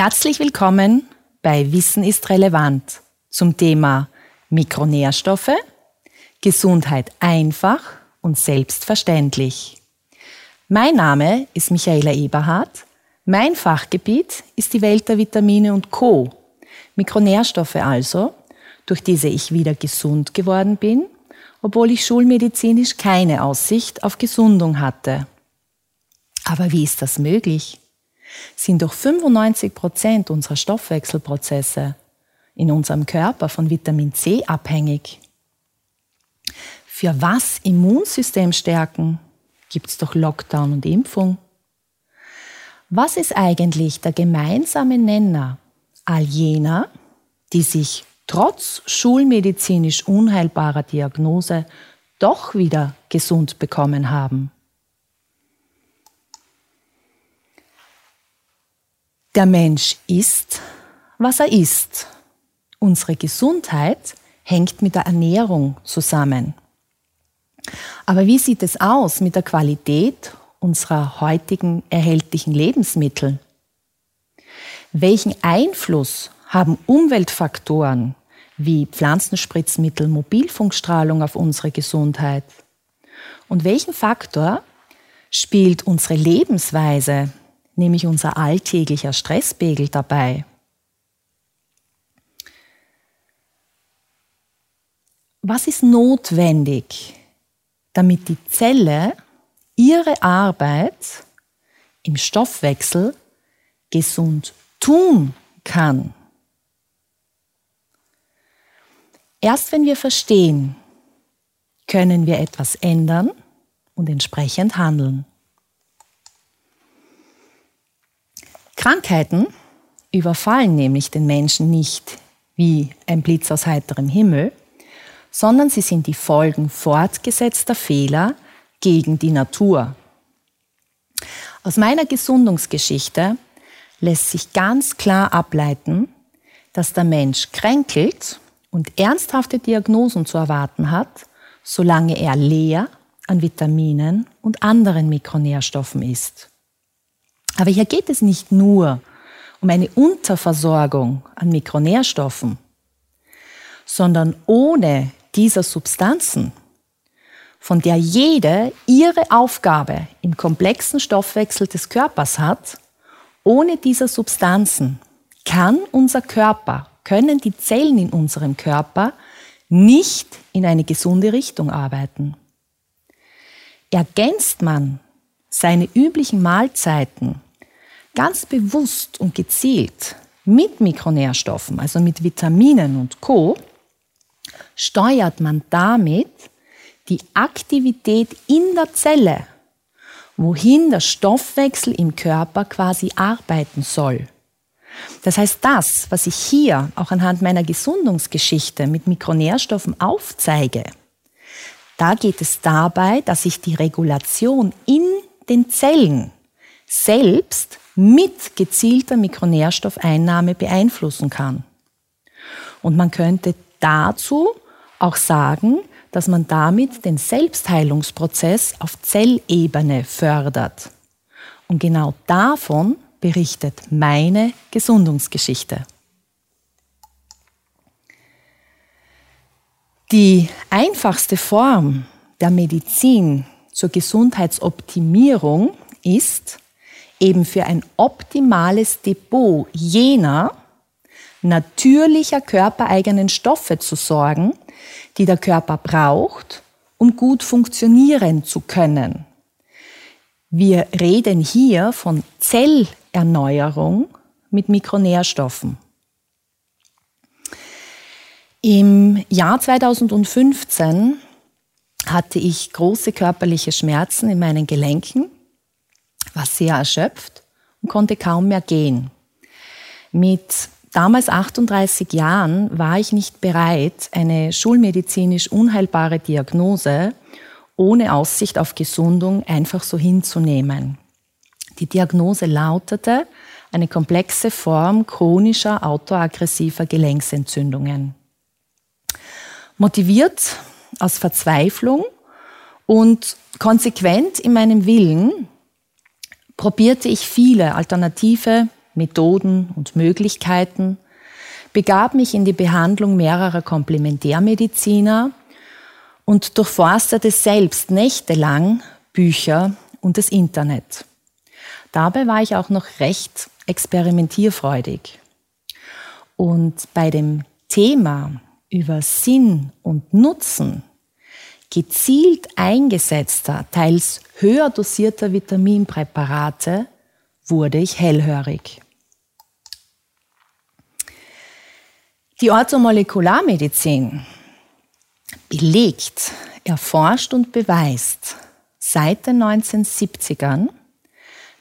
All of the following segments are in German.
Herzlich willkommen bei Wissen ist relevant zum Thema Mikronährstoffe, Gesundheit einfach und selbstverständlich. Mein Name ist Michaela Eberhardt. Mein Fachgebiet ist die Welt der Vitamine und Co. Mikronährstoffe also, durch diese ich wieder gesund geworden bin, obwohl ich schulmedizinisch keine Aussicht auf Gesundung hatte. Aber wie ist das möglich? Sind doch 95 Prozent unserer Stoffwechselprozesse in unserem Körper von Vitamin C abhängig. Für was Immunsystem stärken, gibt es doch Lockdown und Impfung. Was ist eigentlich der gemeinsame Nenner all jener, die sich trotz schulmedizinisch unheilbarer Diagnose doch wieder gesund bekommen haben? Der Mensch ist, was er ist. Unsere Gesundheit hängt mit der Ernährung zusammen. Aber wie sieht es aus mit der Qualität unserer heutigen erhältlichen Lebensmittel? Welchen Einfluss haben Umweltfaktoren wie Pflanzenspritzmittel, Mobilfunkstrahlung auf unsere Gesundheit? Und welchen Faktor spielt unsere Lebensweise nämlich unser alltäglicher Stresspegel dabei. Was ist notwendig, damit die Zelle ihre Arbeit im Stoffwechsel gesund tun kann? Erst wenn wir verstehen, können wir etwas ändern und entsprechend handeln. Krankheiten überfallen nämlich den Menschen nicht wie ein Blitz aus heiterem Himmel, sondern sie sind die Folgen fortgesetzter Fehler gegen die Natur. Aus meiner Gesundungsgeschichte lässt sich ganz klar ableiten, dass der Mensch kränkelt und ernsthafte Diagnosen zu erwarten hat, solange er leer an Vitaminen und anderen Mikronährstoffen ist. Aber hier geht es nicht nur um eine Unterversorgung an Mikronährstoffen, sondern ohne dieser Substanzen, von der jede ihre Aufgabe im komplexen Stoffwechsel des Körpers hat, ohne dieser Substanzen kann unser Körper, können die Zellen in unserem Körper nicht in eine gesunde Richtung arbeiten. Ergänzt man seine üblichen Mahlzeiten ganz bewusst und gezielt mit Mikronährstoffen, also mit Vitaminen und Co, steuert man damit die Aktivität in der Zelle, wohin der Stoffwechsel im Körper quasi arbeiten soll. Das heißt, das, was ich hier auch anhand meiner Gesundungsgeschichte mit Mikronährstoffen aufzeige, da geht es dabei, dass ich die Regulation in den Zellen selbst mit gezielter Mikronährstoffeinnahme beeinflussen kann. Und man könnte dazu auch sagen, dass man damit den Selbstheilungsprozess auf Zellebene fördert. Und genau davon berichtet meine Gesundungsgeschichte. Die einfachste Form der Medizin zur Gesundheitsoptimierung ist, eben für ein optimales Depot jener natürlicher körpereigenen Stoffe zu sorgen, die der Körper braucht, um gut funktionieren zu können. Wir reden hier von Zellerneuerung mit Mikronährstoffen. Im Jahr 2015 hatte ich große körperliche Schmerzen in meinen Gelenken war sehr erschöpft und konnte kaum mehr gehen. Mit damals 38 Jahren war ich nicht bereit, eine schulmedizinisch unheilbare Diagnose ohne Aussicht auf Gesundung einfach so hinzunehmen. Die Diagnose lautete eine komplexe Form chronischer autoaggressiver Gelenksentzündungen. Motiviert aus Verzweiflung und konsequent in meinem Willen, probierte ich viele alternative Methoden und Möglichkeiten, begab mich in die Behandlung mehrerer Komplementärmediziner und durchforstete selbst nächtelang Bücher und das Internet. Dabei war ich auch noch recht experimentierfreudig. Und bei dem Thema über Sinn und Nutzen gezielt eingesetzter, teils höher dosierter Vitaminpräparate wurde ich hellhörig. Die Orthomolekularmedizin belegt, erforscht und beweist seit den 1970ern,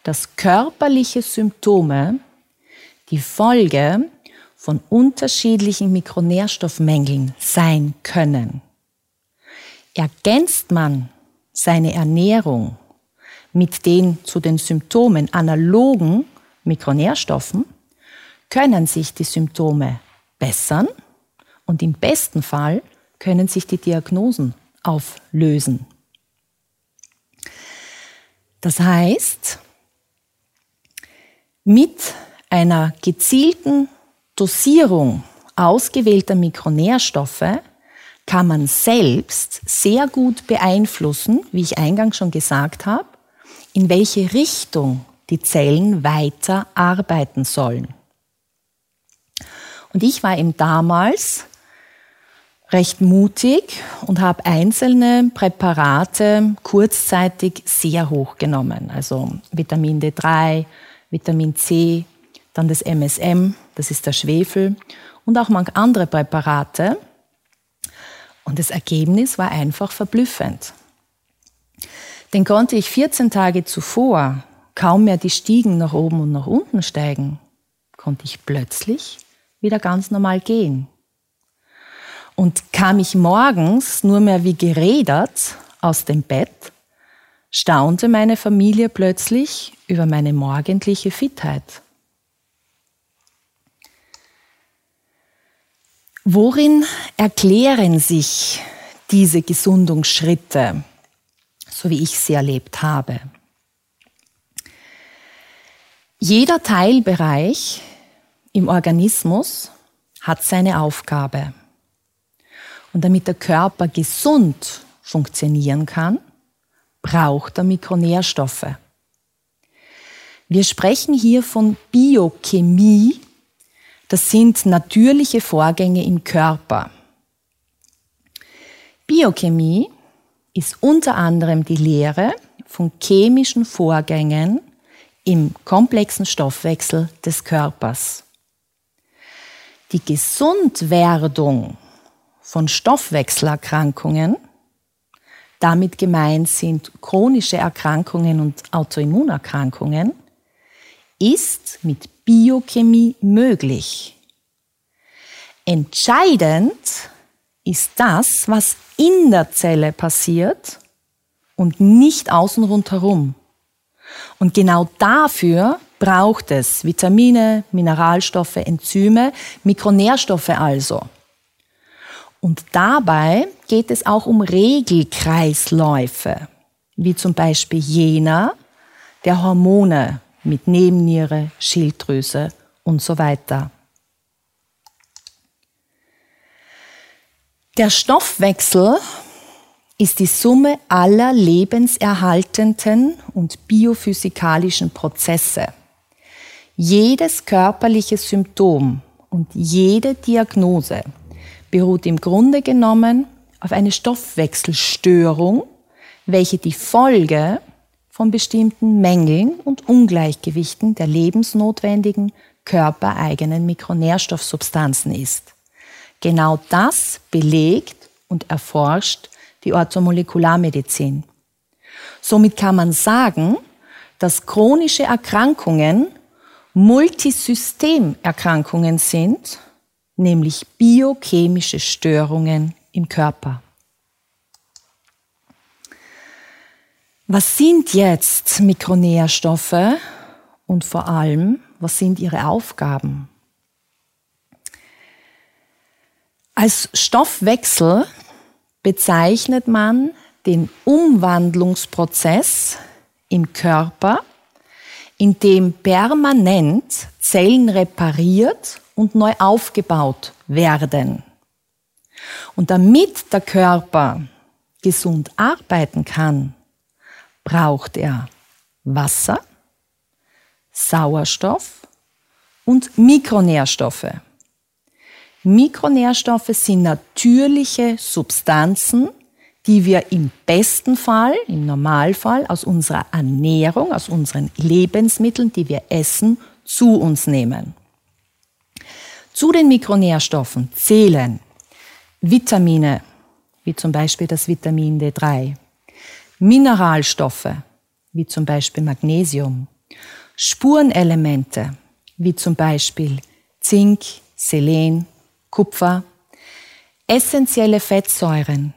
dass körperliche Symptome die Folge von unterschiedlichen Mikronährstoffmängeln sein können. Ergänzt man seine Ernährung mit den zu den Symptomen analogen Mikronährstoffen, können sich die Symptome bessern und im besten Fall können sich die Diagnosen auflösen. Das heißt, mit einer gezielten Dosierung ausgewählter Mikronährstoffe kann man selbst sehr gut beeinflussen, wie ich eingangs schon gesagt habe, in welche Richtung die Zellen weiter arbeiten sollen. Und ich war eben damals recht mutig und habe einzelne Präparate kurzzeitig sehr hoch genommen. Also Vitamin D3, Vitamin C, dann das MSM, das ist der Schwefel und auch manche andere Präparate. Und das Ergebnis war einfach verblüffend. Denn konnte ich 14 Tage zuvor kaum mehr die Stiegen nach oben und nach unten steigen, konnte ich plötzlich wieder ganz normal gehen. Und kam ich morgens nur mehr wie gerädert aus dem Bett, staunte meine Familie plötzlich über meine morgendliche Fitheit. Worin erklären sich diese Gesundungsschritte, so wie ich sie erlebt habe? Jeder Teilbereich im Organismus hat seine Aufgabe. Und damit der Körper gesund funktionieren kann, braucht er Mikronährstoffe. Wir sprechen hier von Biochemie, das sind natürliche Vorgänge im Körper. Biochemie ist unter anderem die Lehre von chemischen Vorgängen im komplexen Stoffwechsel des Körpers. Die Gesundwerdung von Stoffwechselerkrankungen, damit gemeint sind chronische Erkrankungen und Autoimmunerkrankungen, ist mit Biochemie möglich. Entscheidend ist das, was in der Zelle passiert und nicht außen rundherum. Und genau dafür braucht es Vitamine, Mineralstoffe, Enzyme, Mikronährstoffe also. Und dabei geht es auch um Regelkreisläufe, wie zum Beispiel jener der Hormone mit Nebenniere, Schilddrüse und so weiter. Der Stoffwechsel ist die Summe aller lebenserhaltenden und biophysikalischen Prozesse. Jedes körperliche Symptom und jede Diagnose beruht im Grunde genommen auf eine Stoffwechselstörung, welche die Folge von bestimmten Mängeln und Ungleichgewichten der lebensnotwendigen körpereigenen Mikronährstoffsubstanzen ist. Genau das belegt und erforscht die Orthomolekularmedizin. Somit kann man sagen, dass chronische Erkrankungen Multisystemerkrankungen sind, nämlich biochemische Störungen im Körper. Was sind jetzt Mikronährstoffe und vor allem, was sind ihre Aufgaben? Als Stoffwechsel bezeichnet man den Umwandlungsprozess im Körper, in dem permanent Zellen repariert und neu aufgebaut werden. Und damit der Körper gesund arbeiten kann, braucht er Wasser, Sauerstoff und Mikronährstoffe. Mikronährstoffe sind natürliche Substanzen, die wir im besten Fall, im Normalfall aus unserer Ernährung, aus unseren Lebensmitteln, die wir essen, zu uns nehmen. Zu den Mikronährstoffen zählen Vitamine, wie zum Beispiel das Vitamin D3, Mineralstoffe, wie zum Beispiel Magnesium, Spurenelemente, wie zum Beispiel Zink, Selen, Kupfer, essentielle Fettsäuren,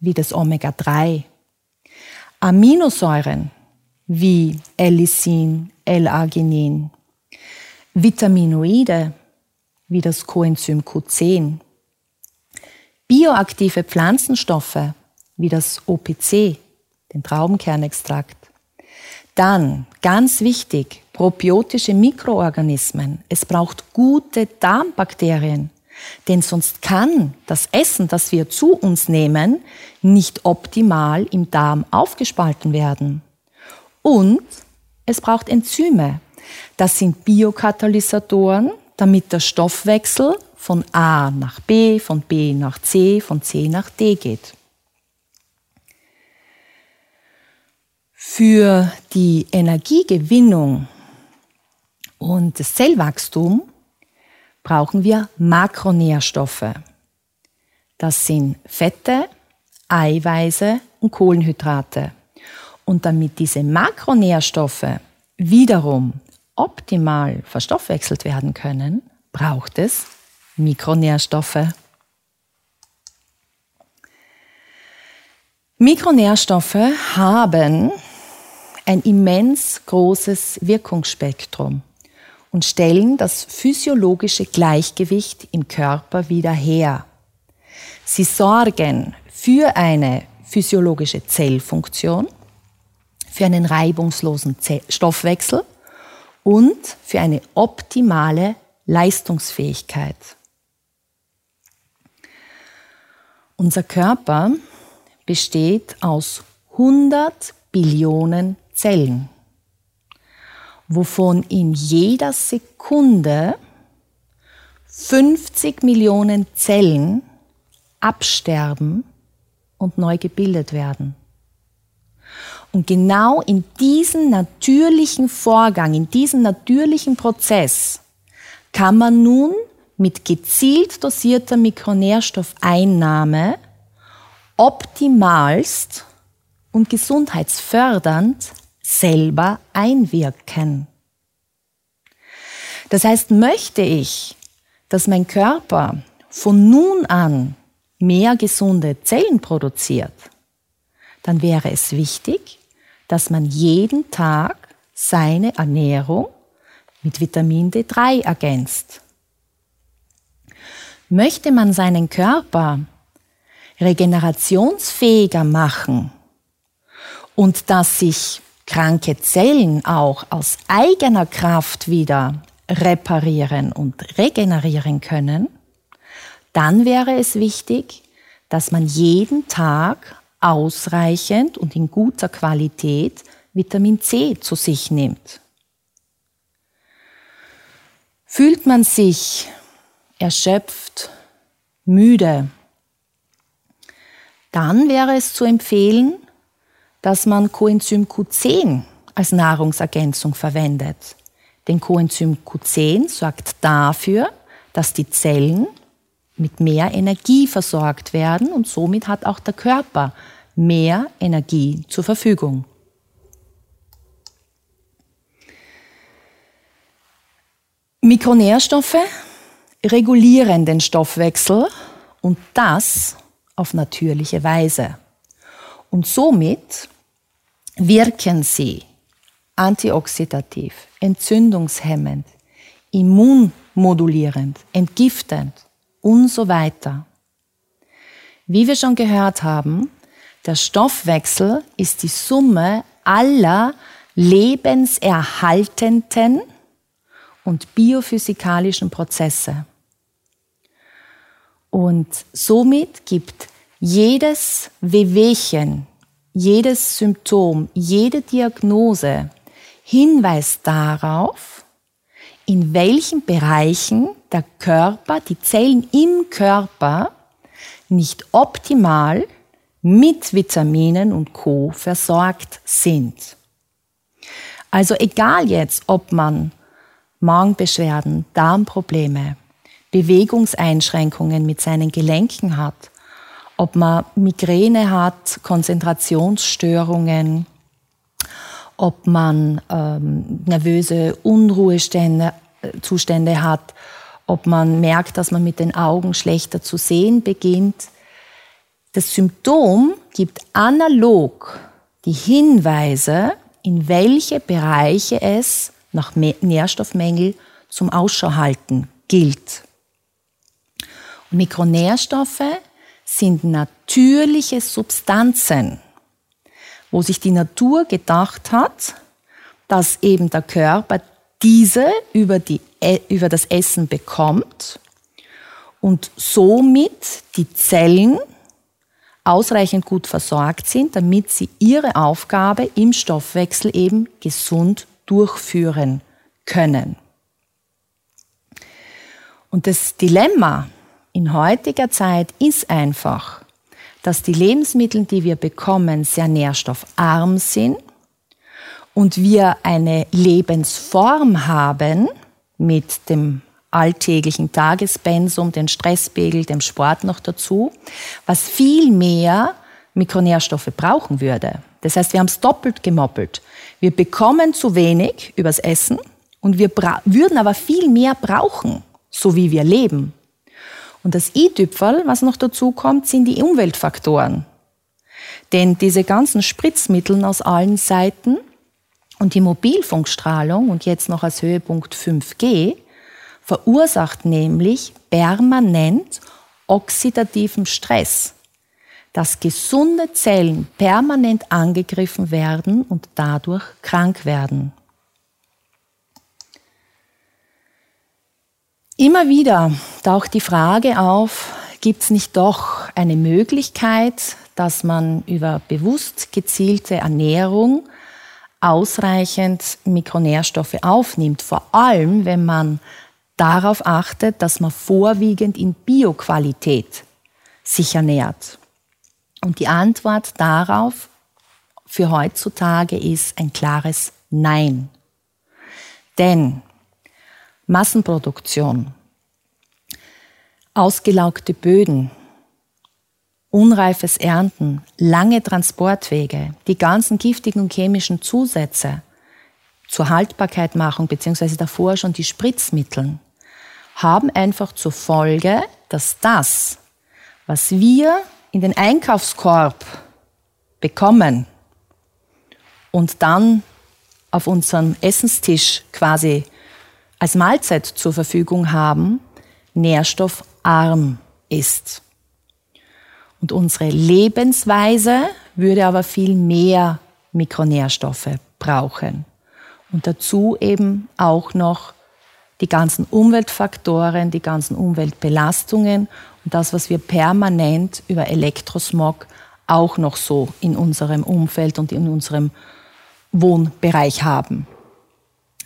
wie das Omega-3, Aminosäuren, wie L-Lysin, L-Arginin, Vitaminoide, wie das Coenzym Q10, bioaktive Pflanzenstoffe, wie das OPC, den Traubenkernextrakt. Dann, ganz wichtig, probiotische Mikroorganismen. Es braucht gute Darmbakterien, denn sonst kann das Essen, das wir zu uns nehmen, nicht optimal im Darm aufgespalten werden. Und es braucht Enzyme. Das sind Biokatalysatoren, damit der Stoffwechsel von A nach B, von B nach C, von C nach D geht. Für die Energiegewinnung und das Zellwachstum brauchen wir Makronährstoffe. Das sind Fette, Eiweiße und Kohlenhydrate. Und damit diese Makronährstoffe wiederum optimal verstoffwechselt werden können, braucht es Mikronährstoffe. Mikronährstoffe haben ein immens großes Wirkungsspektrum und stellen das physiologische Gleichgewicht im Körper wieder her. Sie sorgen für eine physiologische Zellfunktion, für einen reibungslosen Stoffwechsel und für eine optimale Leistungsfähigkeit. Unser Körper besteht aus 100 Billionen Zellen, wovon in jeder Sekunde 50 Millionen Zellen absterben und neu gebildet werden. Und genau in diesen natürlichen Vorgang, in diesen natürlichen Prozess kann man nun mit gezielt dosierter Mikronährstoffeinnahme optimalst und gesundheitsfördernd selber einwirken. Das heißt, möchte ich, dass mein Körper von nun an mehr gesunde Zellen produziert, dann wäre es wichtig, dass man jeden Tag seine Ernährung mit Vitamin D3 ergänzt. Möchte man seinen Körper regenerationsfähiger machen und dass sich kranke Zellen auch aus eigener Kraft wieder reparieren und regenerieren können, dann wäre es wichtig, dass man jeden Tag ausreichend und in guter Qualität Vitamin C zu sich nimmt. Fühlt man sich erschöpft, müde, dann wäre es zu empfehlen, dass man Coenzym Q10 als Nahrungsergänzung verwendet. Denn Coenzym Q10 sorgt dafür, dass die Zellen mit mehr Energie versorgt werden und somit hat auch der Körper mehr Energie zur Verfügung. Mikronährstoffe regulieren den Stoffwechsel und das auf natürliche Weise. Und somit wirken sie antioxidativ, entzündungshemmend, immunmodulierend, entgiftend und so weiter. Wie wir schon gehört haben, der Stoffwechsel ist die Summe aller lebenserhaltenden und biophysikalischen Prozesse. Und somit gibt jedes Wehwehchen, jedes Symptom, jede Diagnose Hinweis darauf, in welchen Bereichen der Körper, die Zellen im Körper nicht optimal mit Vitaminen und Co versorgt sind. Also egal jetzt, ob man Magenbeschwerden, Darmprobleme, Bewegungseinschränkungen mit seinen Gelenken hat, ob man Migräne hat, Konzentrationsstörungen, ob man ähm, nervöse Unruhezustände äh, hat, ob man merkt, dass man mit den Augen schlechter zu sehen beginnt. Das Symptom gibt analog die Hinweise, in welche Bereiche es nach Nährstoffmängel zum Ausschau halten gilt. Und Mikronährstoffe sind natürliche Substanzen, wo sich die Natur gedacht hat, dass eben der Körper diese über, die, e, über das Essen bekommt und somit die Zellen ausreichend gut versorgt sind, damit sie ihre Aufgabe im Stoffwechsel eben gesund durchführen können. Und das Dilemma in heutiger Zeit ist einfach, dass die Lebensmittel, die wir bekommen, sehr nährstoffarm sind und wir eine Lebensform haben mit dem alltäglichen Tagespensum, den Stresspegel, dem Sport noch dazu, was viel mehr Mikronährstoffe brauchen würde. Das heißt, wir haben es doppelt gemoppelt. Wir bekommen zu wenig übers Essen und wir würden aber viel mehr brauchen, so wie wir leben. Und das i-Tüpferl, was noch dazu kommt, sind die Umweltfaktoren. Denn diese ganzen Spritzmittel aus allen Seiten und die Mobilfunkstrahlung und jetzt noch als Höhepunkt 5G verursacht nämlich permanent oxidativen Stress, dass gesunde Zellen permanent angegriffen werden und dadurch krank werden. Immer wieder taucht die Frage auf, gibt es nicht doch eine Möglichkeit, dass man über bewusst gezielte Ernährung ausreichend Mikronährstoffe aufnimmt, vor allem wenn man darauf achtet, dass man vorwiegend in Bioqualität sich ernährt. Und die Antwort darauf für heutzutage ist ein klares Nein. Denn Massenproduktion, ausgelaugte Böden, unreifes Ernten, lange Transportwege, die ganzen giftigen und chemischen Zusätze zur Haltbarkeitmachung beziehungsweise davor schon die Spritzmitteln haben einfach zur Folge, dass das, was wir in den Einkaufskorb bekommen und dann auf unserem Essenstisch quasi als Mahlzeit zur Verfügung haben, nährstoffarm ist. Und unsere Lebensweise würde aber viel mehr Mikronährstoffe brauchen. Und dazu eben auch noch die ganzen Umweltfaktoren, die ganzen Umweltbelastungen und das, was wir permanent über Elektrosmog auch noch so in unserem Umfeld und in unserem Wohnbereich haben.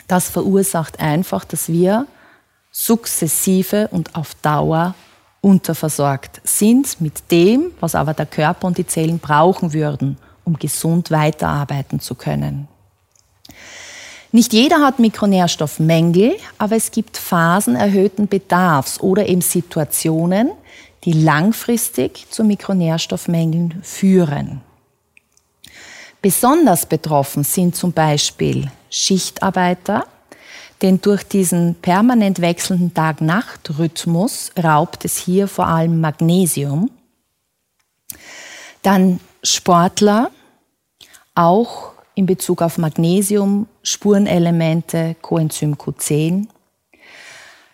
Das verursacht einfach, dass wir sukzessive und auf Dauer unterversorgt sind mit dem, was aber der Körper und die Zellen brauchen würden, um gesund weiterarbeiten zu können. Nicht jeder hat Mikronährstoffmängel, aber es gibt Phasen erhöhten Bedarfs oder eben Situationen, die langfristig zu Mikronährstoffmängeln führen. Besonders betroffen sind zum Beispiel Schichtarbeiter, denn durch diesen permanent wechselnden Tag-Nacht-Rhythmus raubt es hier vor allem Magnesium. Dann Sportler, auch in Bezug auf Magnesium, Spurenelemente, Coenzym Q10.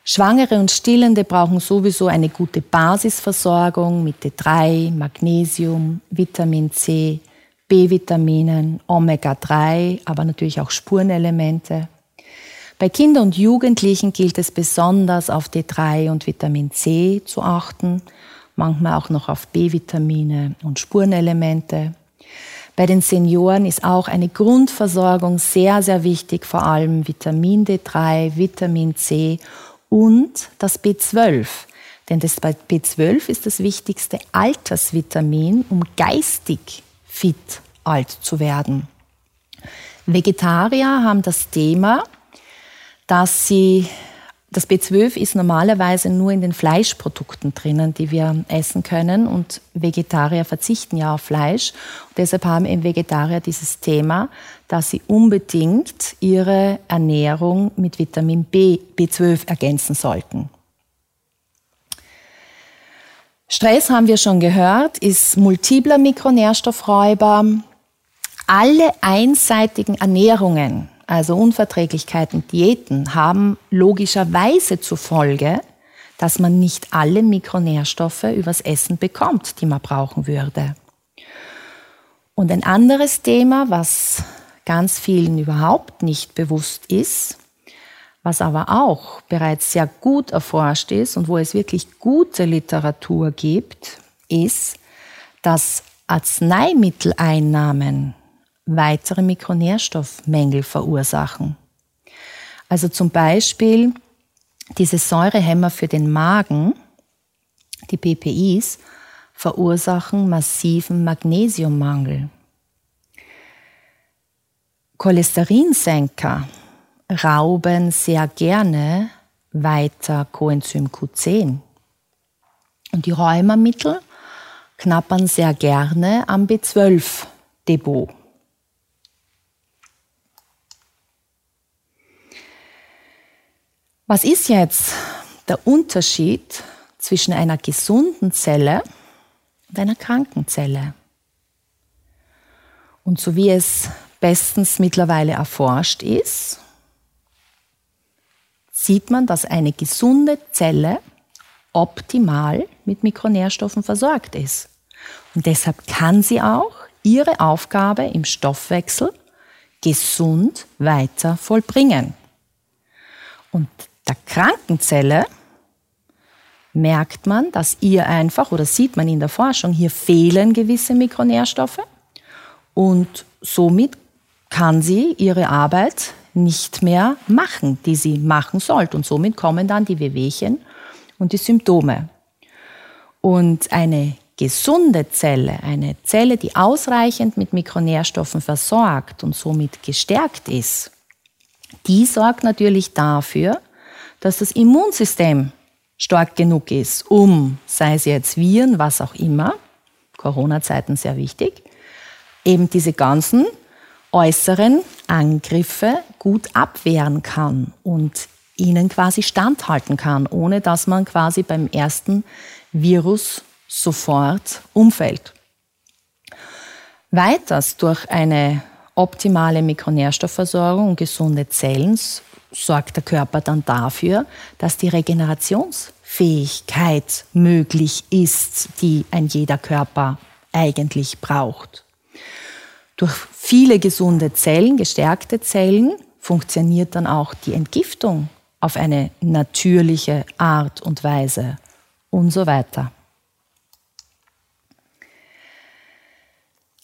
Schwangere und Stillende brauchen sowieso eine gute Basisversorgung mit D3, Magnesium, Vitamin C, B-Vitaminen, Omega-3, aber natürlich auch Spurenelemente. Bei Kindern und Jugendlichen gilt es besonders auf D3 und Vitamin C zu achten, manchmal auch noch auf B-Vitamine und Spurenelemente. Bei den Senioren ist auch eine Grundversorgung sehr, sehr wichtig, vor allem Vitamin D3, Vitamin C und das B12. Denn das B12 ist das wichtigste Altersvitamin, um geistig fit alt zu werden. Vegetarier haben das Thema, dass sie das B12 ist normalerweise nur in den Fleischprodukten drinnen, die wir essen können. Und Vegetarier verzichten ja auf Fleisch. Und deshalb haben eben Vegetarier dieses Thema, dass sie unbedingt ihre Ernährung mit Vitamin B, B12 ergänzen sollten. Stress haben wir schon gehört, ist multipler Mikronährstoffräuber. Alle einseitigen Ernährungen also Unverträglichkeiten, Diäten, haben logischerweise zur Folge, dass man nicht alle Mikronährstoffe übers Essen bekommt, die man brauchen würde. Und ein anderes Thema, was ganz vielen überhaupt nicht bewusst ist, was aber auch bereits sehr gut erforscht ist und wo es wirklich gute Literatur gibt, ist, dass Arzneimitteleinnahmen weitere Mikronährstoffmängel verursachen. Also zum Beispiel diese Säurehämmer für den Magen, die PPIs, verursachen massiven Magnesiummangel. Cholesterinsenker rauben sehr gerne weiter Coenzym Q10. Und die Rheumamittel knappern sehr gerne am B12-Depot. Was ist jetzt der Unterschied zwischen einer gesunden Zelle und einer kranken Zelle? Und so wie es bestens mittlerweile erforscht ist, sieht man, dass eine gesunde Zelle optimal mit Mikronährstoffen versorgt ist. Und deshalb kann sie auch ihre Aufgabe im Stoffwechsel gesund weiter vollbringen. Und der Krankenzelle merkt man, dass ihr einfach, oder sieht man in der Forschung, hier fehlen gewisse Mikronährstoffe und somit kann sie ihre Arbeit nicht mehr machen, die sie machen sollte. Und somit kommen dann die Wehwehchen und die Symptome. Und eine gesunde Zelle, eine Zelle, die ausreichend mit Mikronährstoffen versorgt und somit gestärkt ist, die sorgt natürlich dafür, dass das Immunsystem stark genug ist, um, sei es jetzt Viren, was auch immer, Corona-Zeiten sehr wichtig, eben diese ganzen äußeren Angriffe gut abwehren kann und ihnen quasi standhalten kann, ohne dass man quasi beim ersten Virus sofort umfällt. Weiters durch eine optimale Mikronährstoffversorgung und gesunde Zellen sorgt der Körper dann dafür, dass die Regenerationsfähigkeit möglich ist, die ein jeder Körper eigentlich braucht. Durch viele gesunde Zellen, gestärkte Zellen, funktioniert dann auch die Entgiftung auf eine natürliche Art und Weise und so weiter.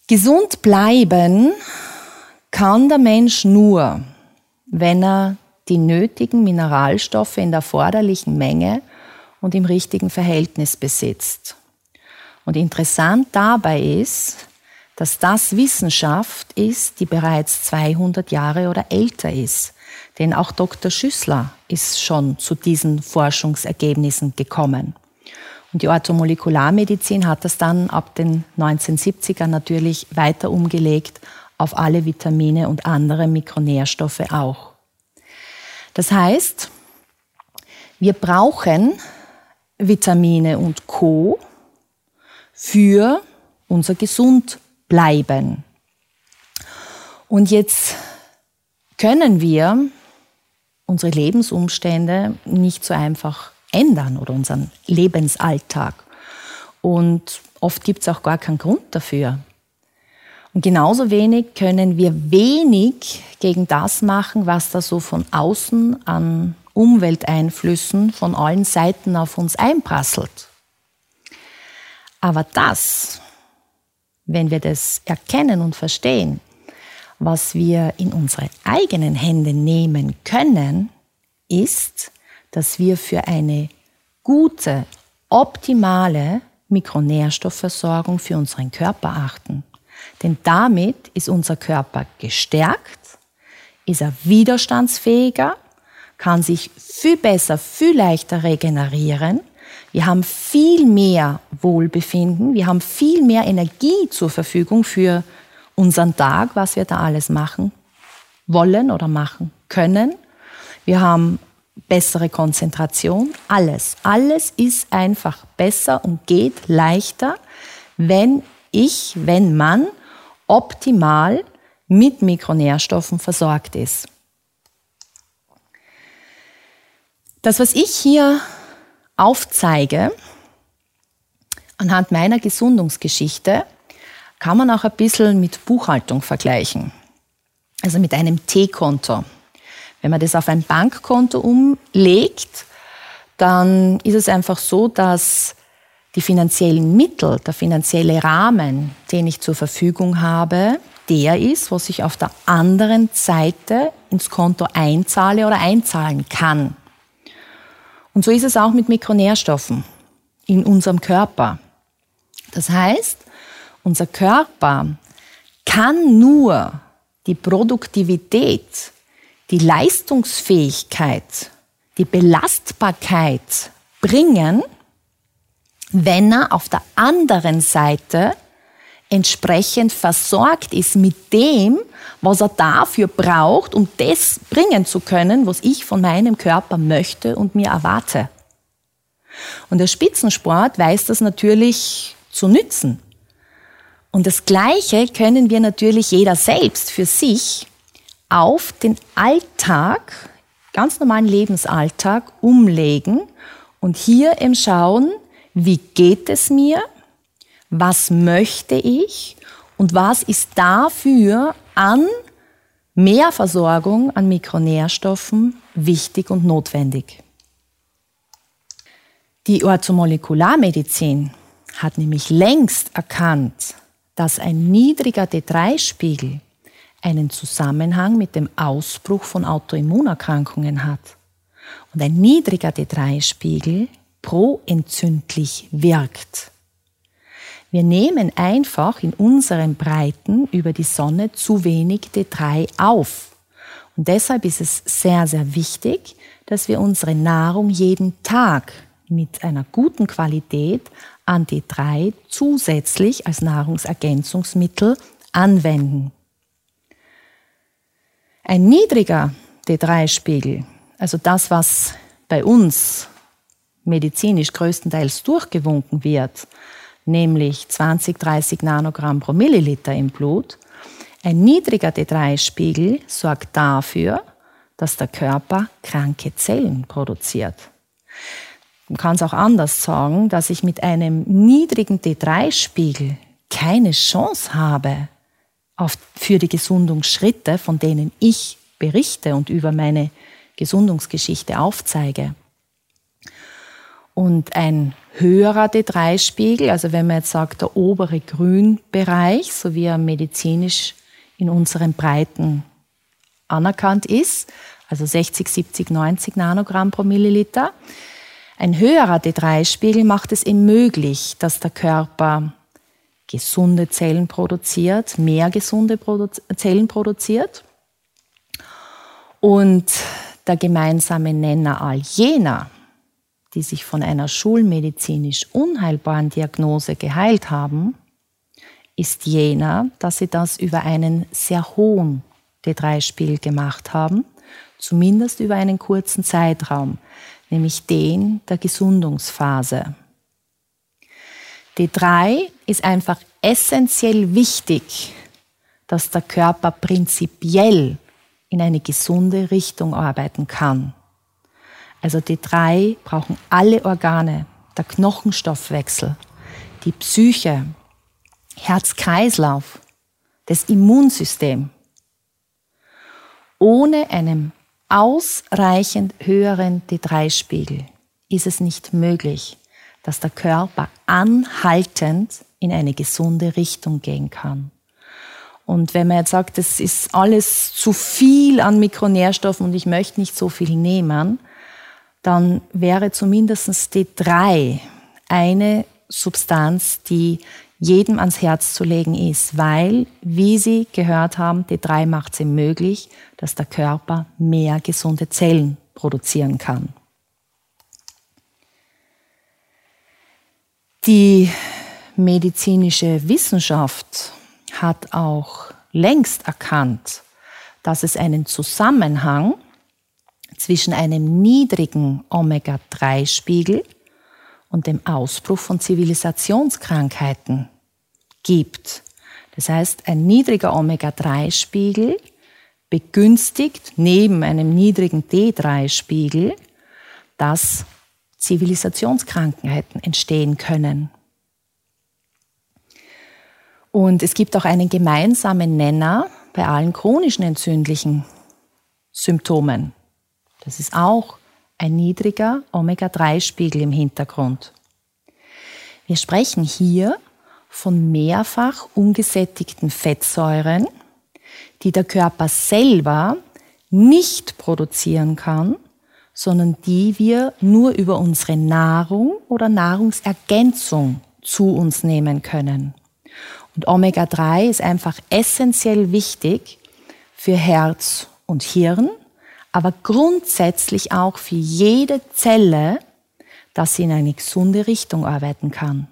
Gesund bleiben kann der Mensch nur, wenn er die nötigen Mineralstoffe in der erforderlichen Menge und im richtigen Verhältnis besitzt. Und interessant dabei ist, dass das Wissenschaft ist, die bereits 200 Jahre oder älter ist. Denn auch Dr. Schüssler ist schon zu diesen Forschungsergebnissen gekommen. Und die Orthomolekularmedizin hat das dann ab den 1970ern natürlich weiter umgelegt auf alle Vitamine und andere Mikronährstoffe auch. Das heißt, wir brauchen Vitamine und Co. für unser Gesundbleiben. Und jetzt können wir unsere Lebensumstände nicht so einfach ändern oder unseren Lebensalltag. Und oft gibt es auch gar keinen Grund dafür. Und genauso wenig können wir wenig gegen das machen, was da so von außen an Umwelteinflüssen von allen Seiten auf uns einprasselt. Aber das, wenn wir das erkennen und verstehen, was wir in unsere eigenen Hände nehmen können, ist, dass wir für eine gute, optimale Mikronährstoffversorgung für unseren Körper achten. Denn damit ist unser Körper gestärkt, ist er widerstandsfähiger, kann sich viel besser, viel leichter regenerieren. Wir haben viel mehr Wohlbefinden, wir haben viel mehr Energie zur Verfügung für unseren Tag, was wir da alles machen wollen oder machen können. Wir haben bessere Konzentration, alles. Alles ist einfach besser und geht leichter, wenn ich, wenn man optimal mit Mikronährstoffen versorgt ist. Das, was ich hier aufzeige, anhand meiner Gesundungsgeschichte, kann man auch ein bisschen mit Buchhaltung vergleichen. Also mit einem T-Konto. Wenn man das auf ein Bankkonto umlegt, dann ist es einfach so, dass die finanziellen Mittel, der finanzielle Rahmen, den ich zur Verfügung habe, der ist, was ich auf der anderen Seite ins Konto einzahle oder einzahlen kann. Und so ist es auch mit Mikronährstoffen in unserem Körper. Das heißt, unser Körper kann nur die Produktivität, die Leistungsfähigkeit, die Belastbarkeit bringen, wenn er auf der anderen Seite entsprechend versorgt ist mit dem, was er dafür braucht, um das bringen zu können, was ich von meinem Körper möchte und mir erwarte. Und der Spitzensport weiß das natürlich zu nützen. Und das Gleiche können wir natürlich jeder selbst für sich auf den Alltag, ganz normalen Lebensalltag umlegen und hier eben schauen, wie geht es mir, was möchte ich und was ist dafür an Mehrversorgung an Mikronährstoffen wichtig und notwendig. Die Orthomolekularmedizin hat nämlich längst erkannt, dass ein niedriger D3-Spiegel einen Zusammenhang mit dem Ausbruch von Autoimmunerkrankungen hat. Und ein niedriger D3-Spiegel proentzündlich wirkt. Wir nehmen einfach in unseren Breiten über die Sonne zu wenig D3 auf. Und deshalb ist es sehr, sehr wichtig, dass wir unsere Nahrung jeden Tag mit einer guten Qualität an D3 zusätzlich als Nahrungsergänzungsmittel anwenden. Ein niedriger D3-Spiegel, also das, was bei uns medizinisch größtenteils durchgewunken wird, nämlich 20, 30 Nanogramm pro Milliliter im Blut, ein niedriger D3-Spiegel sorgt dafür, dass der Körper kranke Zellen produziert. Man kann es auch anders sagen, dass ich mit einem niedrigen D3-Spiegel keine Chance habe auf, für die Gesundungsschritte, von denen ich berichte und über meine Gesundungsgeschichte aufzeige. Und ein höherer D3-Spiegel, also wenn man jetzt sagt, der obere Grünbereich, so wie er medizinisch in unseren Breiten anerkannt ist, also 60, 70, 90 Nanogramm pro Milliliter, ein höherer D3-Spiegel macht es ihm möglich, dass der Körper gesunde Zellen produziert, mehr gesunde Produ Zellen produziert. Und der gemeinsame Nenner all jener, die sich von einer schulmedizinisch unheilbaren Diagnose geheilt haben, ist jener, dass sie das über einen sehr hohen D3-Spiegel gemacht haben, zumindest über einen kurzen Zeitraum, nämlich den der Gesundungsphase. D3 ist einfach essentiell wichtig, dass der Körper prinzipiell in eine gesunde Richtung arbeiten kann. Also D3 brauchen alle Organe, der Knochenstoffwechsel, die Psyche, Herz-Kreislauf, das Immunsystem. Ohne einen ausreichend höheren D3-Spiegel ist es nicht möglich, dass der Körper anhaltend in eine gesunde Richtung gehen kann. Und wenn man jetzt sagt, das ist alles zu viel an Mikronährstoffen und ich möchte nicht so viel nehmen, dann wäre zumindest D3 eine Substanz, die jedem ans Herz zu legen ist, weil, wie Sie gehört haben, D3 macht es möglich, dass der Körper mehr gesunde Zellen produzieren kann. Die medizinische Wissenschaft hat auch längst erkannt, dass es einen Zusammenhang zwischen einem niedrigen Omega-3-Spiegel und dem Ausbruch von Zivilisationskrankheiten gibt. Das heißt, ein niedriger Omega-3-Spiegel begünstigt neben einem niedrigen D3-Spiegel, dass Zivilisationskrankheiten entstehen können. Und es gibt auch einen gemeinsamen Nenner bei allen chronischen entzündlichen Symptomen. Das ist auch ein niedriger Omega-3-Spiegel im Hintergrund. Wir sprechen hier von mehrfach ungesättigten Fettsäuren, die der Körper selber nicht produzieren kann, sondern die wir nur über unsere Nahrung oder Nahrungsergänzung zu uns nehmen können. Und Omega-3 ist einfach essentiell wichtig für Herz und Hirn, aber grundsätzlich auch für jede Zelle, dass sie in eine gesunde Richtung arbeiten kann.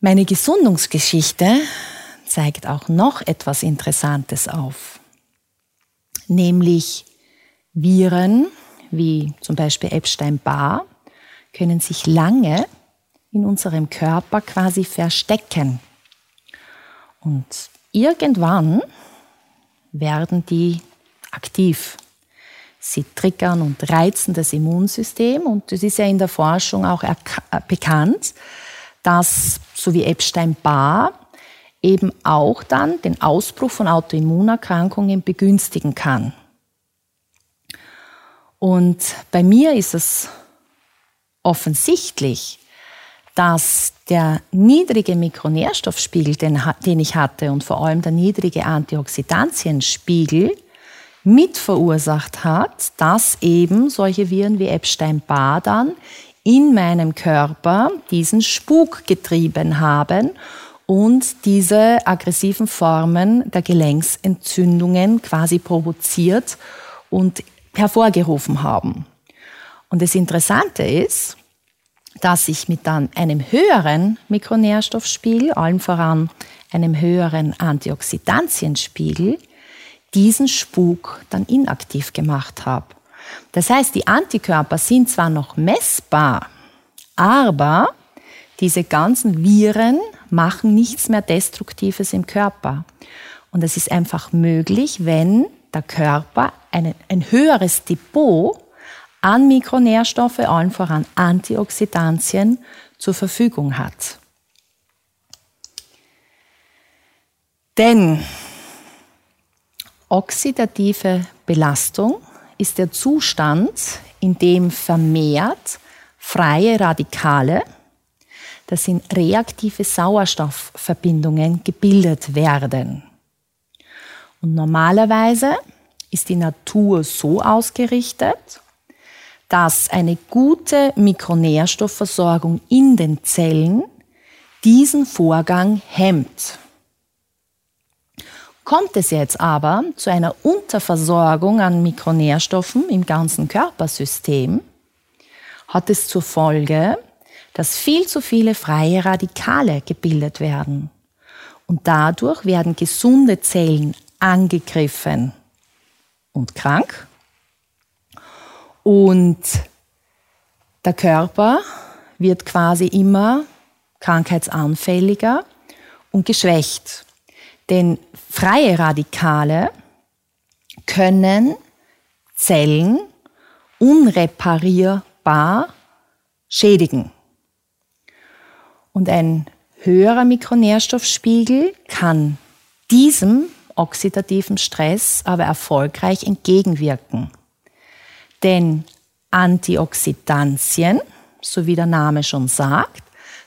Meine Gesundungsgeschichte zeigt auch noch etwas Interessantes auf, nämlich Viren wie zum Beispiel Epstein-Barr können sich lange in unserem Körper quasi verstecken. Und irgendwann werden die aktiv. Sie triggern und reizen das Immunsystem und es ist ja in der Forschung auch äh, bekannt, dass, so wie Epstein-Barr, eben auch dann den Ausbruch von Autoimmunerkrankungen begünstigen kann. Und bei mir ist es offensichtlich, dass der niedrige Mikronährstoffspiegel, den, den ich hatte, und vor allem der niedrige Antioxidantienspiegel mit verursacht hat, dass eben solche Viren wie Epstein-Barr dann in meinem Körper diesen Spuk getrieben haben und diese aggressiven Formen der Gelenksentzündungen quasi provoziert und hervorgerufen haben. Und das Interessante ist, dass ich mit einem höheren Mikronährstoffspiegel, allen voran einem höheren Antioxidantienspiegel, diesen Spuk dann inaktiv gemacht habe. Das heißt, die Antikörper sind zwar noch messbar, aber diese ganzen Viren machen nichts mehr Destruktives im Körper. Und es ist einfach möglich, wenn der Körper ein, ein höheres Depot an Mikronährstoffe, allen voran Antioxidantien, zur Verfügung hat. Denn oxidative Belastung ist der Zustand, in dem vermehrt freie Radikale, das sind reaktive Sauerstoffverbindungen, gebildet werden. Und normalerweise ist die Natur so ausgerichtet, dass eine gute Mikronährstoffversorgung in den Zellen diesen Vorgang hemmt. Kommt es jetzt aber zu einer Unterversorgung an Mikronährstoffen im ganzen Körpersystem, hat es zur Folge, dass viel zu viele freie Radikale gebildet werden. Und dadurch werden gesunde Zellen angegriffen und krank und der Körper wird quasi immer krankheitsanfälliger und geschwächt. Denn freie Radikale können Zellen unreparierbar schädigen. Und ein höherer Mikronährstoffspiegel kann diesem oxidativen Stress aber erfolgreich entgegenwirken. Denn Antioxidantien, so wie der Name schon sagt,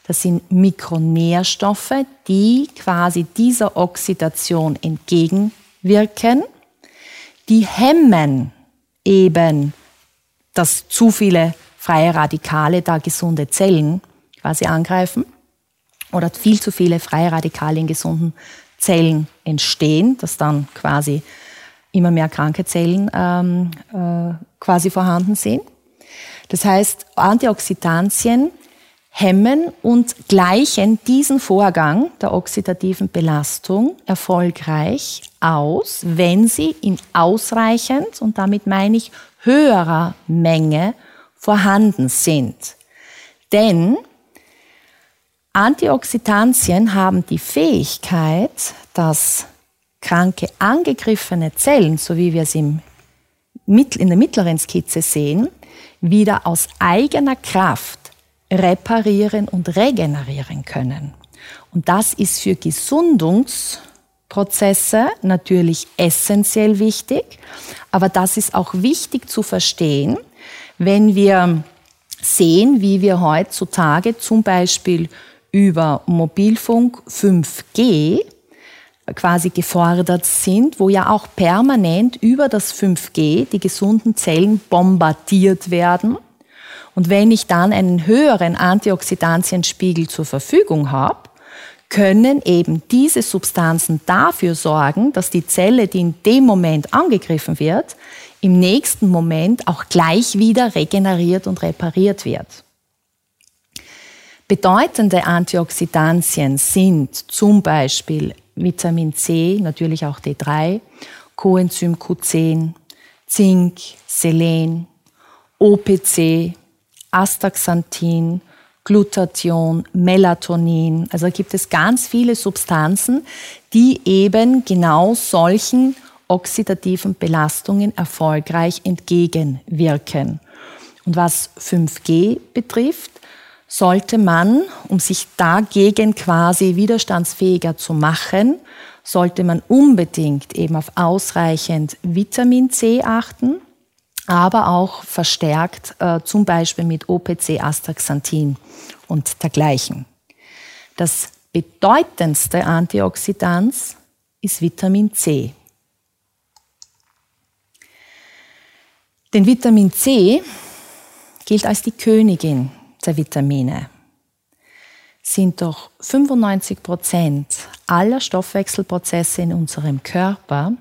das sind Mikronährstoffe, die quasi dieser Oxidation entgegenwirken. Die hemmen eben, dass zu viele freie Radikale da gesunde Zellen quasi angreifen oder viel zu viele freie Radikale in gesunden Zellen entstehen, dass dann quasi immer mehr kranke Zellen ähm, äh, quasi vorhanden sind. Das heißt, Antioxidantien hemmen und gleichen diesen Vorgang der oxidativen Belastung erfolgreich aus, wenn sie in ausreichend, und damit meine ich höherer Menge, vorhanden sind. Denn Antioxidantien haben die Fähigkeit, dass kranke angegriffene Zellen, so wie wir es im, in der mittleren Skizze sehen, wieder aus eigener Kraft reparieren und regenerieren können. Und das ist für Gesundungsprozesse natürlich essentiell wichtig, aber das ist auch wichtig zu verstehen, wenn wir sehen, wie wir heutzutage zum Beispiel über Mobilfunk 5G quasi gefordert sind, wo ja auch permanent über das 5G die gesunden Zellen bombardiert werden. Und wenn ich dann einen höheren Antioxidantienspiegel zur Verfügung habe, können eben diese Substanzen dafür sorgen, dass die Zelle, die in dem Moment angegriffen wird, im nächsten Moment auch gleich wieder regeneriert und repariert wird. Bedeutende Antioxidantien sind zum Beispiel Vitamin C, natürlich auch D3, Coenzym Q10, Zink, Selen, OPC, Astaxanthin, Glutathion, Melatonin. Also gibt es ganz viele Substanzen, die eben genau solchen oxidativen Belastungen erfolgreich entgegenwirken. Und was 5G betrifft, sollte man, um sich dagegen quasi widerstandsfähiger zu machen, sollte man unbedingt eben auf ausreichend Vitamin C achten, aber auch verstärkt äh, zum Beispiel mit OPC, Astaxanthin und dergleichen. Das bedeutendste Antioxidant ist Vitamin C. Denn Vitamin C gilt als die Königin der Vitamine. Sind doch 95 Prozent aller Stoffwechselprozesse in unserem Körper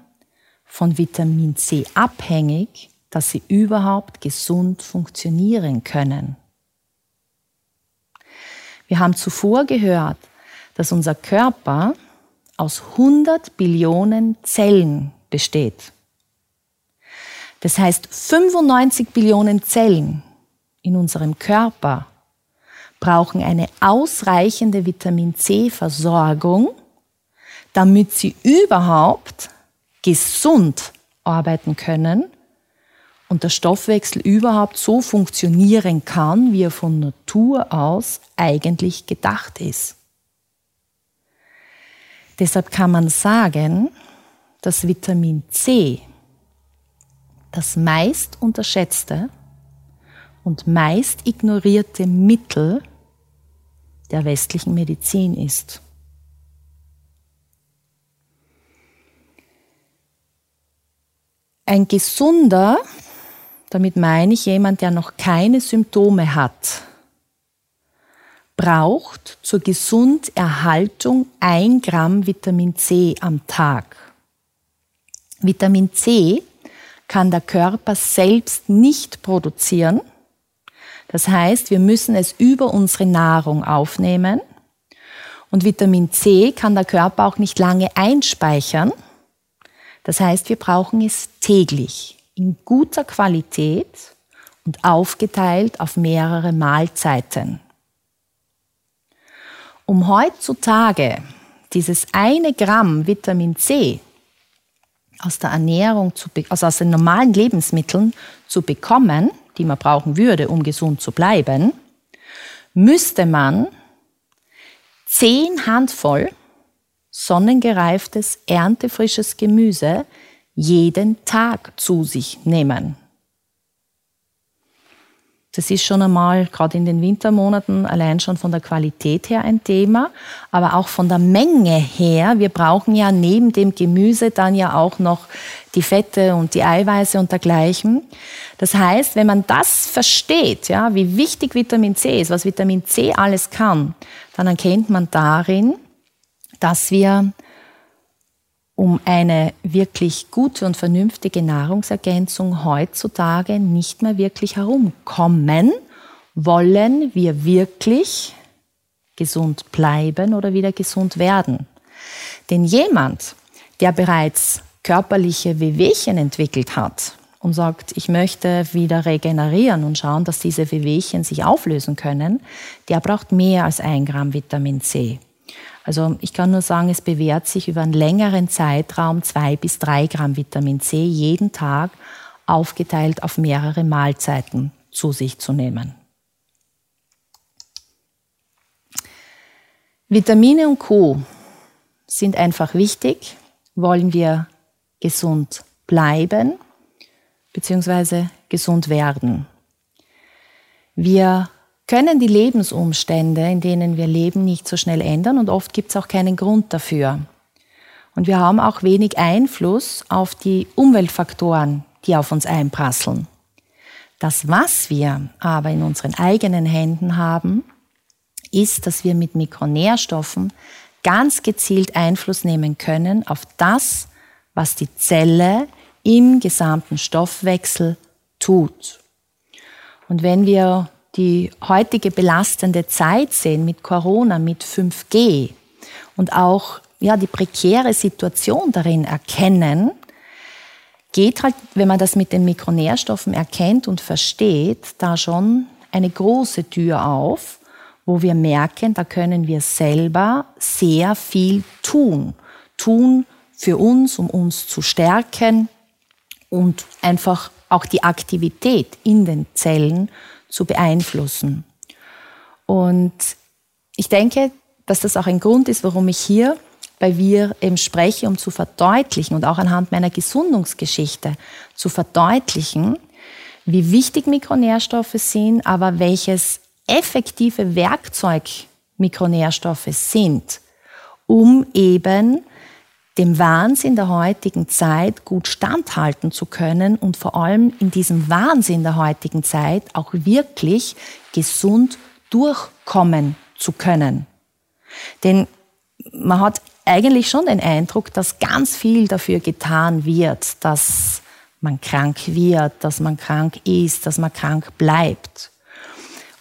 von Vitamin C abhängig, dass sie überhaupt gesund funktionieren können. Wir haben zuvor gehört, dass unser Körper aus 100 Billionen Zellen besteht. Das heißt, 95 Billionen Zellen in unserem Körper brauchen eine ausreichende Vitamin C-Versorgung, damit sie überhaupt gesund arbeiten können und der Stoffwechsel überhaupt so funktionieren kann, wie er von Natur aus eigentlich gedacht ist. Deshalb kann man sagen, dass Vitamin C das meist unterschätzte und meist ignorierte Mittel der westlichen Medizin ist. Ein gesunder, damit meine ich jemand, der noch keine Symptome hat, braucht zur Gesunderhaltung ein Gramm Vitamin C am Tag. Vitamin C kann der Körper selbst nicht produzieren. Das heißt, wir müssen es über unsere Nahrung aufnehmen. Und Vitamin C kann der Körper auch nicht lange einspeichern. Das heißt, wir brauchen es täglich in guter Qualität und aufgeteilt auf mehrere Mahlzeiten. Um heutzutage dieses eine Gramm Vitamin C aus der Ernährung, zu, also aus den normalen Lebensmitteln zu bekommen, die man brauchen würde, um gesund zu bleiben, müsste man zehn Handvoll sonnengereiftes, erntefrisches Gemüse jeden Tag zu sich nehmen. Das ist schon einmal gerade in den Wintermonaten allein schon von der Qualität her ein Thema, aber auch von der Menge her. Wir brauchen ja neben dem Gemüse dann ja auch noch die Fette und die Eiweiße und dergleichen. Das heißt, wenn man das versteht, ja, wie wichtig Vitamin C ist, was Vitamin C alles kann, dann erkennt man darin, dass wir um eine wirklich gute und vernünftige Nahrungsergänzung heutzutage nicht mehr wirklich herumkommen, wollen wir wirklich gesund bleiben oder wieder gesund werden. Denn jemand, der bereits körperliche Wehwehchen entwickelt hat und sagt, ich möchte wieder regenerieren und schauen, dass diese Wehwehchen sich auflösen können, der braucht mehr als ein Gramm Vitamin C. Also ich kann nur sagen, es bewährt sich über einen längeren Zeitraum zwei bis drei Gramm Vitamin C jeden Tag aufgeteilt auf mehrere Mahlzeiten zu sich zu nehmen. Vitamine und Co sind einfach wichtig, wollen wir gesund bleiben bzw. gesund werden. Wir können die Lebensumstände, in denen wir leben, nicht so schnell ändern und oft gibt es auch keinen Grund dafür. Und wir haben auch wenig Einfluss auf die Umweltfaktoren, die auf uns einprasseln. Das, was wir aber in unseren eigenen Händen haben, ist, dass wir mit Mikronährstoffen ganz gezielt Einfluss nehmen können auf das, was die Zelle im gesamten Stoffwechsel tut. Und wenn wir die heutige belastende Zeit sehen mit Corona, mit 5G und auch ja, die prekäre Situation darin erkennen, geht halt, wenn man das mit den Mikronährstoffen erkennt und versteht, da schon eine große Tür auf, wo wir merken, da können wir selber sehr viel tun. Tun für uns, um uns zu stärken und einfach auch die Aktivität in den Zellen zu beeinflussen. Und ich denke, dass das auch ein Grund ist, warum ich hier bei Wir eben spreche, um zu verdeutlichen und auch anhand meiner Gesundungsgeschichte zu verdeutlichen, wie wichtig Mikronährstoffe sind, aber welches effektive Werkzeug Mikronährstoffe sind, um eben dem Wahnsinn der heutigen Zeit gut standhalten zu können und vor allem in diesem Wahnsinn der heutigen Zeit auch wirklich gesund durchkommen zu können. Denn man hat eigentlich schon den Eindruck, dass ganz viel dafür getan wird, dass man krank wird, dass man krank ist, dass man krank bleibt.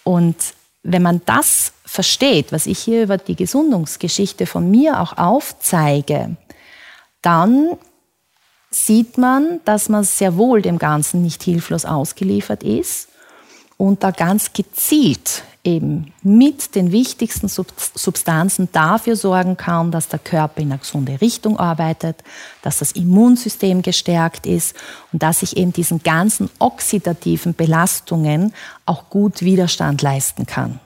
Und wenn man das versteht, was ich hier über die Gesundungsgeschichte von mir auch aufzeige, dann sieht man, dass man sehr wohl dem Ganzen nicht hilflos ausgeliefert ist und da ganz gezielt eben mit den wichtigsten Substanzen dafür sorgen kann, dass der Körper in eine gesunde Richtung arbeitet, dass das Immunsystem gestärkt ist und dass ich eben diesen ganzen oxidativen Belastungen auch gut Widerstand leisten kann.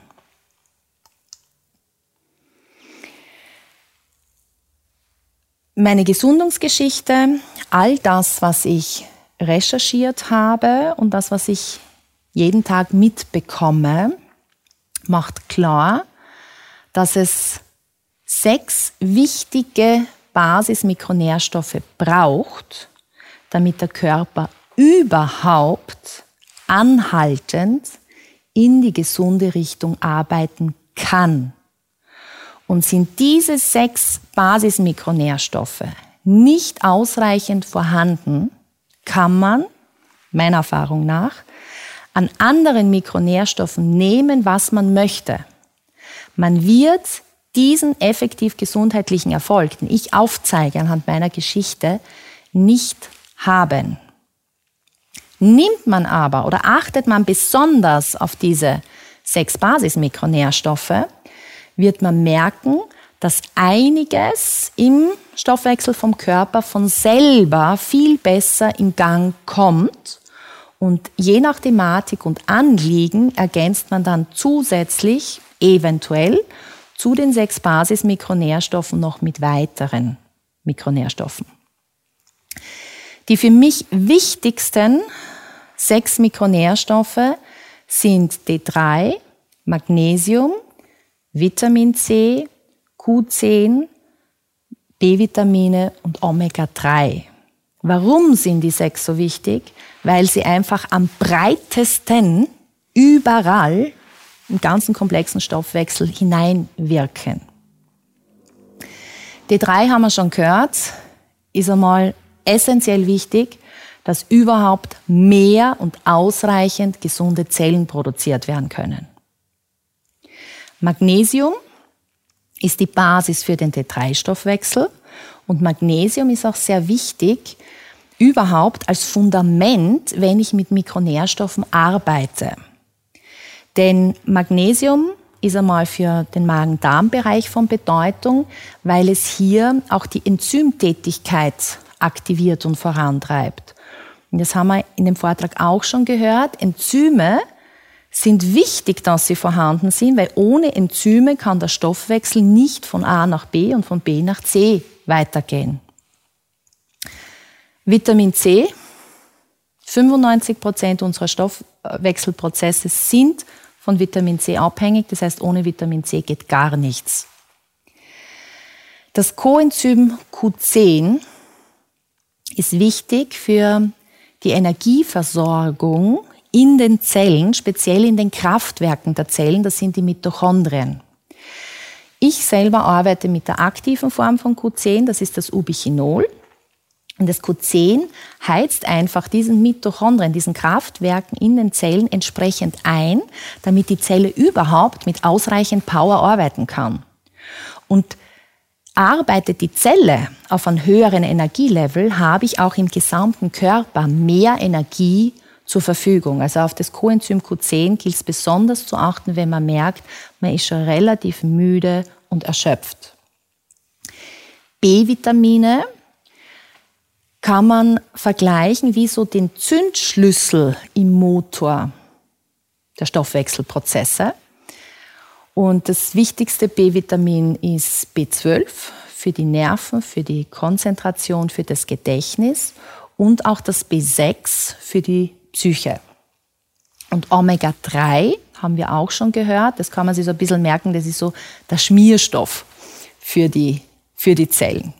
Meine Gesundungsgeschichte, all das, was ich recherchiert habe und das, was ich jeden Tag mitbekomme, macht klar, dass es sechs wichtige Basismikronährstoffe braucht, damit der Körper überhaupt anhaltend in die gesunde Richtung arbeiten kann. Und sind diese sechs Basismikronährstoffe nicht ausreichend vorhanden, kann man, meiner Erfahrung nach, an anderen Mikronährstoffen nehmen, was man möchte. Man wird diesen effektiv gesundheitlichen Erfolg, den ich aufzeige anhand meiner Geschichte, nicht haben. Nimmt man aber oder achtet man besonders auf diese sechs Basismikronährstoffe, wird man merken, dass einiges im Stoffwechsel vom Körper von selber viel besser in Gang kommt. Und je nach Thematik und Anliegen ergänzt man dann zusätzlich eventuell zu den sechs Basismikronährstoffen noch mit weiteren Mikronährstoffen. Die für mich wichtigsten sechs Mikronährstoffe sind D3, Magnesium, Vitamin C, Q10, B-Vitamine und Omega-3. Warum sind die sechs so wichtig? Weil sie einfach am breitesten überall im ganzen komplexen Stoffwechsel hineinwirken. D3 haben wir schon gehört, ist einmal essentiell wichtig, dass überhaupt mehr und ausreichend gesunde Zellen produziert werden können. Magnesium ist die Basis für den D3-Stoffwechsel und Magnesium ist auch sehr wichtig überhaupt als Fundament, wenn ich mit Mikronährstoffen arbeite. Denn Magnesium ist einmal für den Magen-Darm-Bereich von Bedeutung, weil es hier auch die Enzymtätigkeit aktiviert und vorantreibt. Und das haben wir in dem Vortrag auch schon gehört. Enzyme sind wichtig, dass sie vorhanden sind, weil ohne Enzyme kann der Stoffwechsel nicht von A nach B und von B nach C weitergehen. Vitamin C, 95 Prozent unserer Stoffwechselprozesse sind von Vitamin C abhängig. Das heißt, ohne Vitamin C geht gar nichts. Das Coenzym Q10 ist wichtig für die Energieversorgung in den Zellen, speziell in den Kraftwerken der Zellen, das sind die Mitochondrien. Ich selber arbeite mit der aktiven Form von Q10, das ist das Ubichinol. Und das Q10 heizt einfach diesen Mitochondrien, diesen Kraftwerken in den Zellen entsprechend ein, damit die Zelle überhaupt mit ausreichend Power arbeiten kann. Und arbeitet die Zelle auf einem höheren Energielevel, habe ich auch im gesamten Körper mehr Energie zur Verfügung. Also auf das Coenzym Q10 gilt es besonders zu achten, wenn man merkt, man ist schon relativ müde und erschöpft. B-Vitamine kann man vergleichen wie so den Zündschlüssel im Motor der Stoffwechselprozesse. Und das wichtigste B-Vitamin ist B12 für die Nerven, für die Konzentration, für das Gedächtnis und auch das B6 für die Psyche. Und Omega-3 haben wir auch schon gehört, das kann man sich so ein bisschen merken, das ist so der Schmierstoff für die, für die Zellen.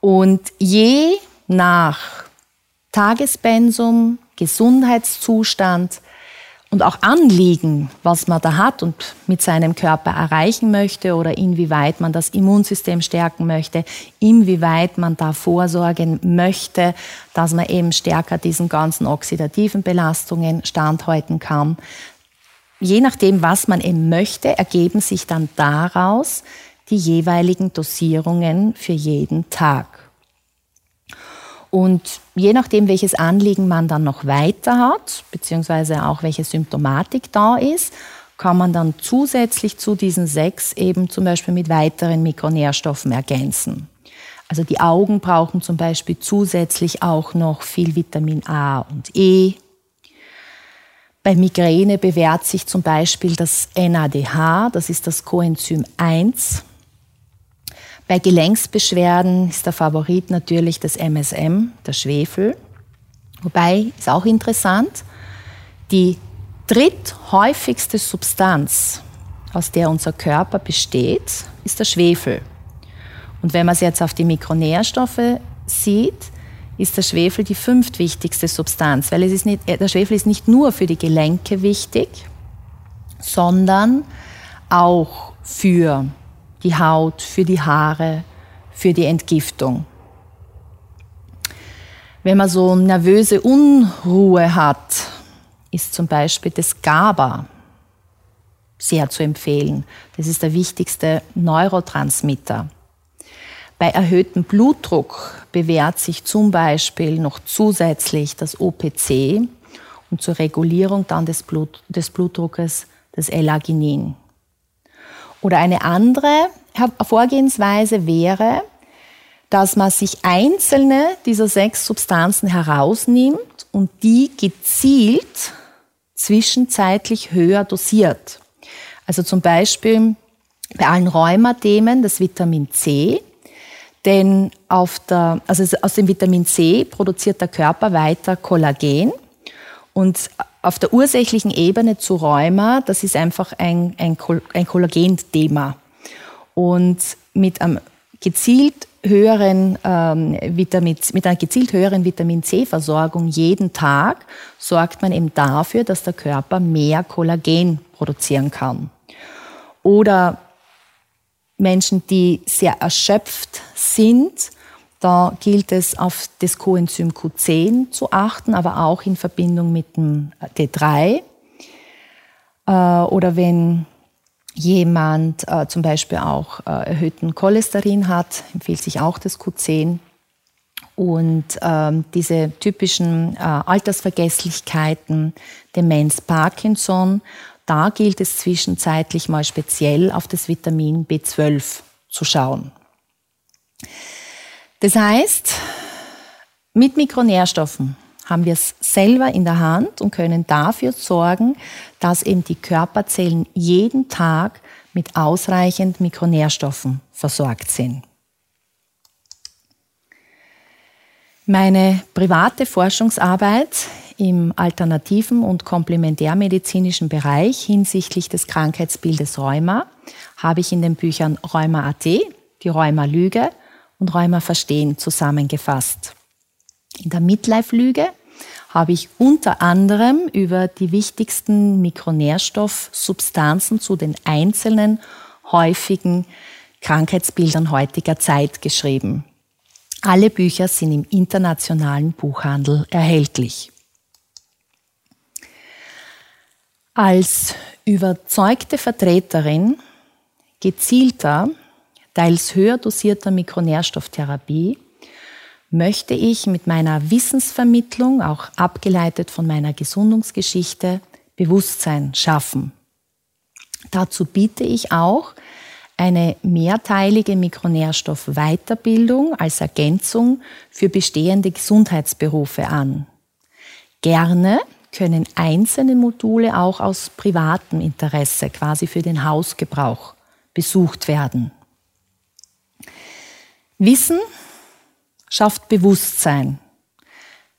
Und je nach Tagespensum, Gesundheitszustand und auch Anliegen, was man da hat und mit seinem Körper erreichen möchte oder inwieweit man das Immunsystem stärken möchte, inwieweit man da vorsorgen möchte, dass man eben stärker diesen ganzen oxidativen Belastungen standhalten kann. Je nachdem, was man eben möchte, ergeben sich dann daraus die jeweiligen Dosierungen für jeden Tag. Und je nachdem, welches Anliegen man dann noch weiter hat, beziehungsweise auch welche Symptomatik da ist, kann man dann zusätzlich zu diesen sechs eben zum Beispiel mit weiteren Mikronährstoffen ergänzen. Also die Augen brauchen zum Beispiel zusätzlich auch noch viel Vitamin A und E. Bei Migräne bewährt sich zum Beispiel das NADH, das ist das Coenzym 1. Bei Gelenksbeschwerden ist der Favorit natürlich das MSM, der Schwefel. Wobei, ist auch interessant, die dritthäufigste Substanz, aus der unser Körper besteht, ist der Schwefel. Und wenn man es jetzt auf die Mikronährstoffe sieht, ist der Schwefel die fünftwichtigste Substanz, weil es ist nicht, der Schwefel ist nicht nur für die Gelenke wichtig, sondern auch für die Haut, für die Haare, für die Entgiftung. Wenn man so nervöse Unruhe hat, ist zum Beispiel das GABA sehr zu empfehlen. Das ist der wichtigste Neurotransmitter. Bei erhöhtem Blutdruck bewährt sich zum Beispiel noch zusätzlich das OPC und zur Regulierung dann des, Blut, des Blutdruckes das L-Arginin. Oder eine andere Vorgehensweise wäre, dass man sich einzelne dieser sechs Substanzen herausnimmt und die gezielt zwischenzeitlich höher dosiert. Also zum Beispiel bei allen Rheumathemen das Vitamin C, denn auf der, also aus dem Vitamin C produziert der Körper weiter Kollagen und auf der ursächlichen Ebene zu Rheuma, das ist einfach ein, ein, ein Kollagenthema. Und mit einem gezielt höheren ähm, Vitamin, mit einer gezielt höheren Vitamin C-Versorgung jeden Tag sorgt man eben dafür, dass der Körper mehr Kollagen produzieren kann. Oder Menschen, die sehr erschöpft sind, da gilt es auf das Coenzym Q10 zu achten, aber auch in Verbindung mit dem D3. Äh, oder wenn jemand äh, zum Beispiel auch äh, erhöhten Cholesterin hat, empfiehlt sich auch das Q10. Und ähm, diese typischen äh, Altersvergesslichkeiten, Demenz, Parkinson, da gilt es zwischenzeitlich mal speziell auf das Vitamin B12 zu schauen. Das heißt, mit Mikronährstoffen haben wir es selber in der Hand und können dafür sorgen, dass eben die Körperzellen jeden Tag mit ausreichend Mikronährstoffen versorgt sind. Meine private Forschungsarbeit im alternativen und komplementärmedizinischen Bereich hinsichtlich des Krankheitsbildes Rheuma habe ich in den Büchern Rheuma.at, die Rheuma-Lüge und Rheuma verstehen zusammengefasst. In der Midlife-Lüge habe ich unter anderem über die wichtigsten Mikronährstoffsubstanzen zu den einzelnen häufigen Krankheitsbildern heutiger Zeit geschrieben. Alle Bücher sind im internationalen Buchhandel erhältlich. Als überzeugte Vertreterin gezielter, teils höher dosierter Mikronährstofftherapie möchte ich mit meiner Wissensvermittlung, auch abgeleitet von meiner Gesundungsgeschichte, Bewusstsein schaffen. Dazu biete ich auch eine mehrteilige Mikronährstoff-Weiterbildung als Ergänzung für bestehende Gesundheitsberufe an. Gerne können einzelne Module auch aus privatem Interesse, quasi für den Hausgebrauch, besucht werden. Wissen schafft Bewusstsein.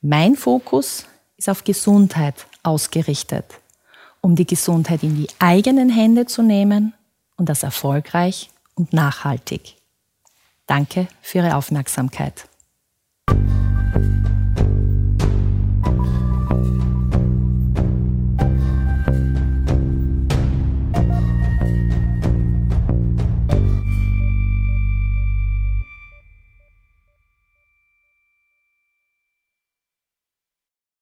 Mein Fokus ist auf Gesundheit ausgerichtet, um die Gesundheit in die eigenen Hände zu nehmen und das erfolgreich und nachhaltig. Danke für Ihre Aufmerksamkeit.